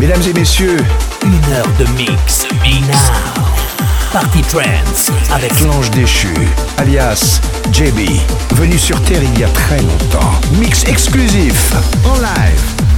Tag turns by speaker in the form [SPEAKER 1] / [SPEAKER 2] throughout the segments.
[SPEAKER 1] Mesdames et messieurs,
[SPEAKER 2] une heure de mix. Now. Party Trance avec
[SPEAKER 1] l'ange déchu, alias JB, venu sur Terre il y a très longtemps. Mix exclusif, en live.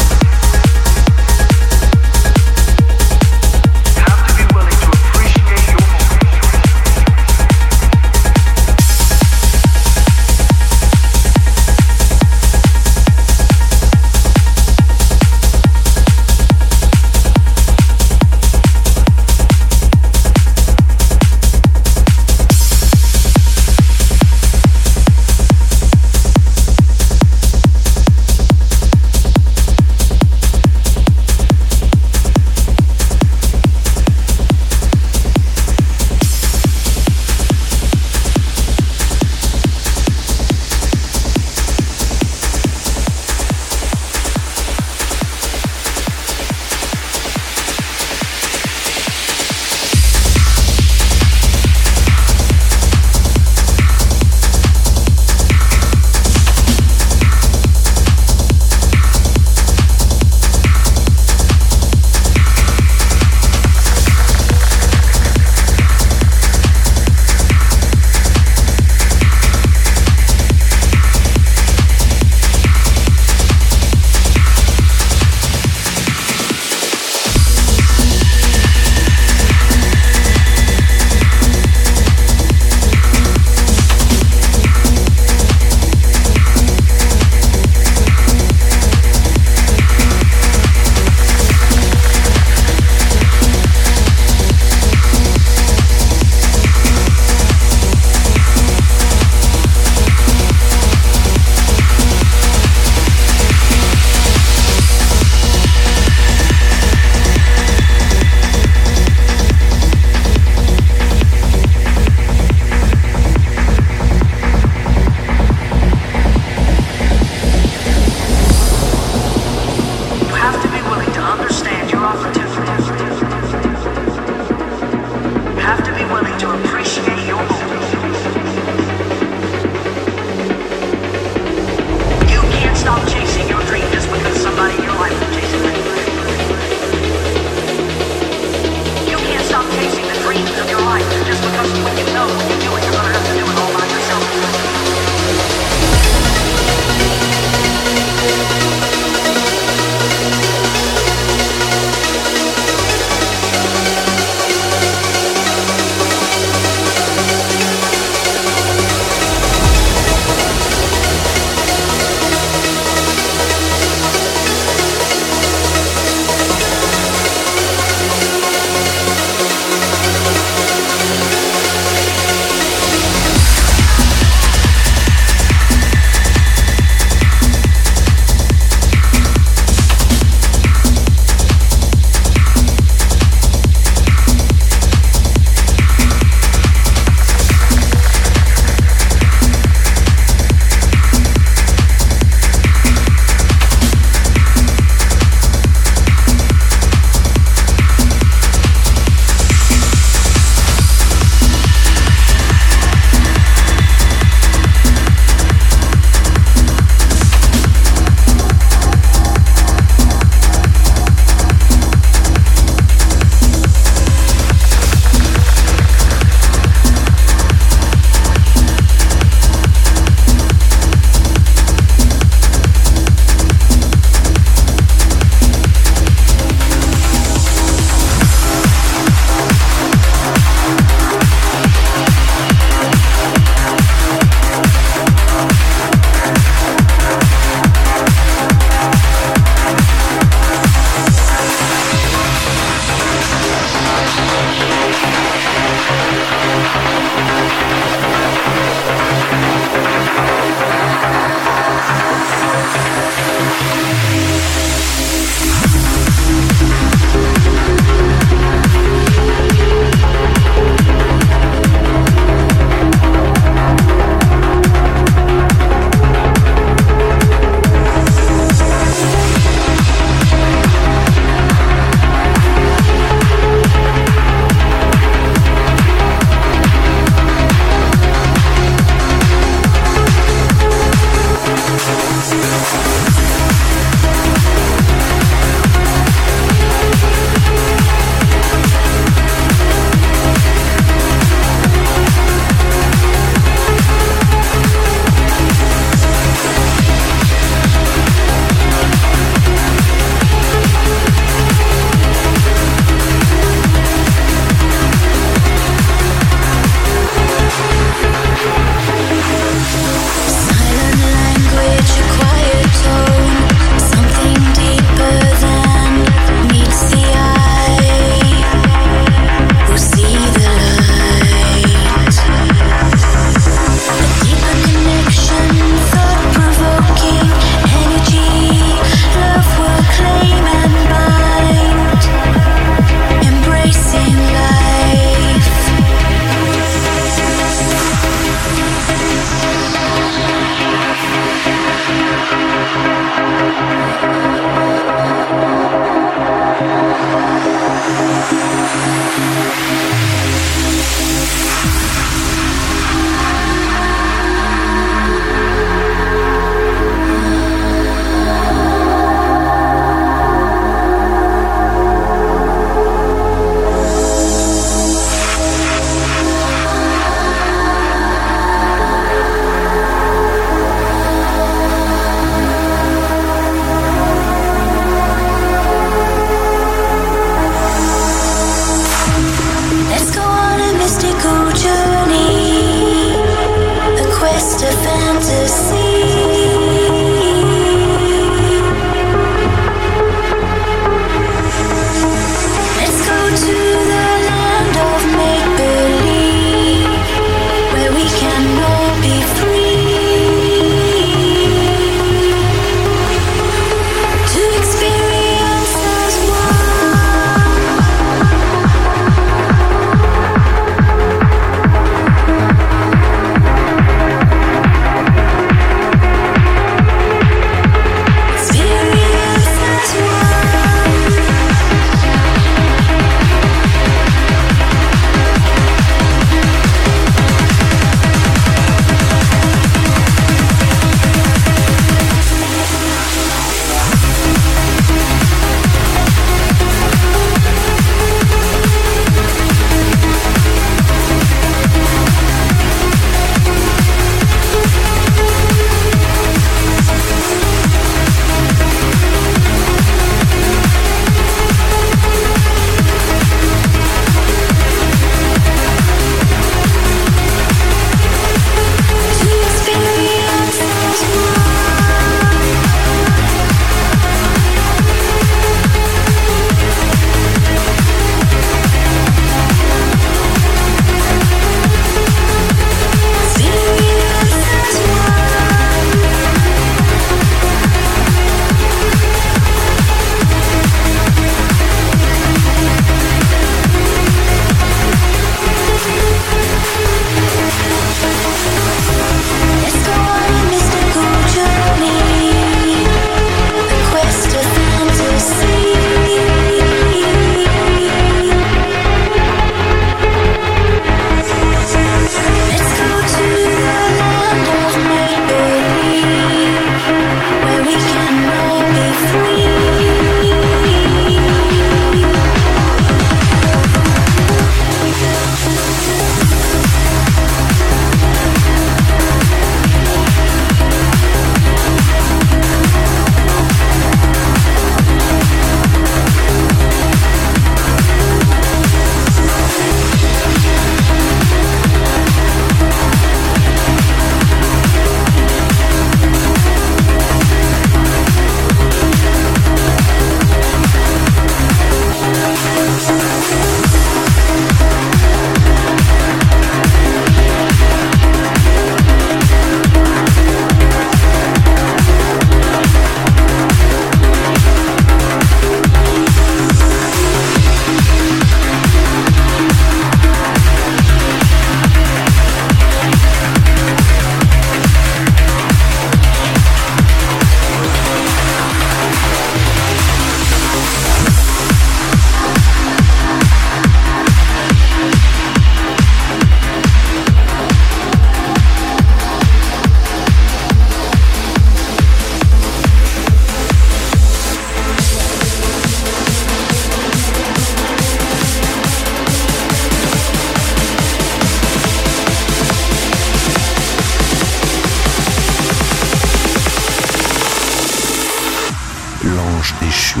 [SPEAKER 1] l'ange déchu.